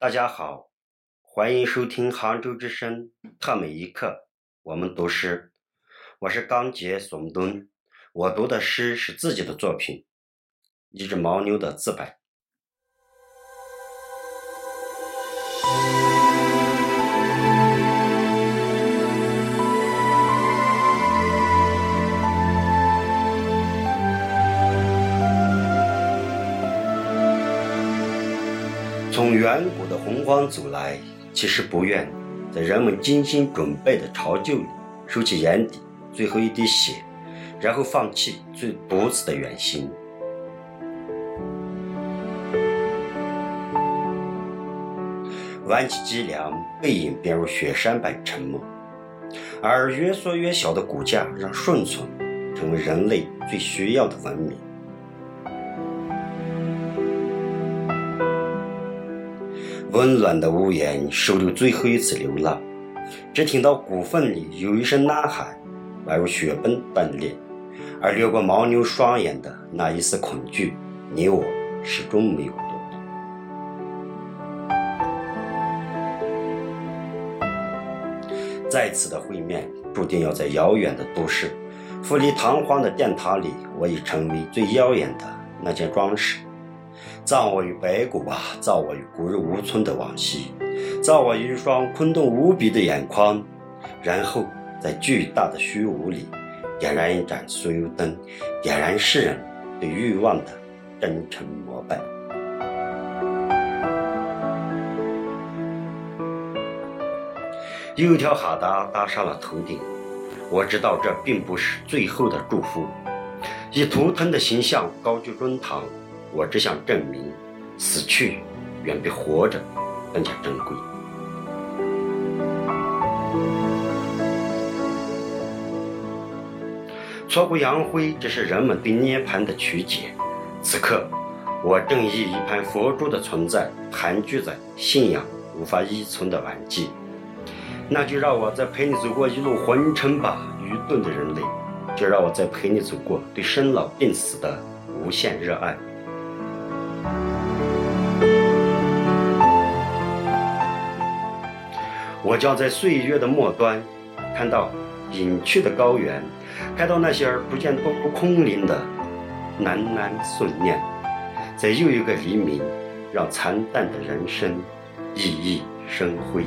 大家好，欢迎收听杭州之声特美一课，我们读诗。我是刚杰宋东，我读的诗是自己的作品，一只牦牛的自白。从远古的洪荒走来，其实不愿在人们精心准备的巢臼里收起眼底最后一滴血，然后放弃最独自的远行。弯起脊梁，背影便如雪山般沉默，而越缩越小的骨架让顺从成为人类最需要的文明。温暖的屋檐收留最后一次流浪，只听到骨缝里有一声呐喊，宛如雪崩断裂，而掠过牦牛双眼的那一丝恐惧，你我始终没有。再次的会面，注定要在遥远的都市，富丽堂皇的殿堂里，我已成为最耀眼的那件装饰。葬我于白骨吧，葬我于骨肉无存的往昔，葬我于一双空洞无比的眼眶，然后在巨大的虚无里，点燃一盏酥油灯，点燃世人对欲望的真诚膜拜。又一条哈达搭上了头顶，我知道这并不是最后的祝福，以图腾的形象高居中堂。我只想证明，死去远比活着更加珍贵。挫骨扬灰，这是人们对涅槃的曲解。此刻，我正以一盘佛珠的存在，盘踞在信仰无法依存的晚季。那就让我再陪你走过一路昏沉吧，愚钝的人类。就让我再陪你走过对生老病死的无限热爱。我将在岁月的末端，看到隐去的高原，看到那些不见不空灵的喃喃诵念，在又一个黎明，让惨淡的人生熠熠生辉。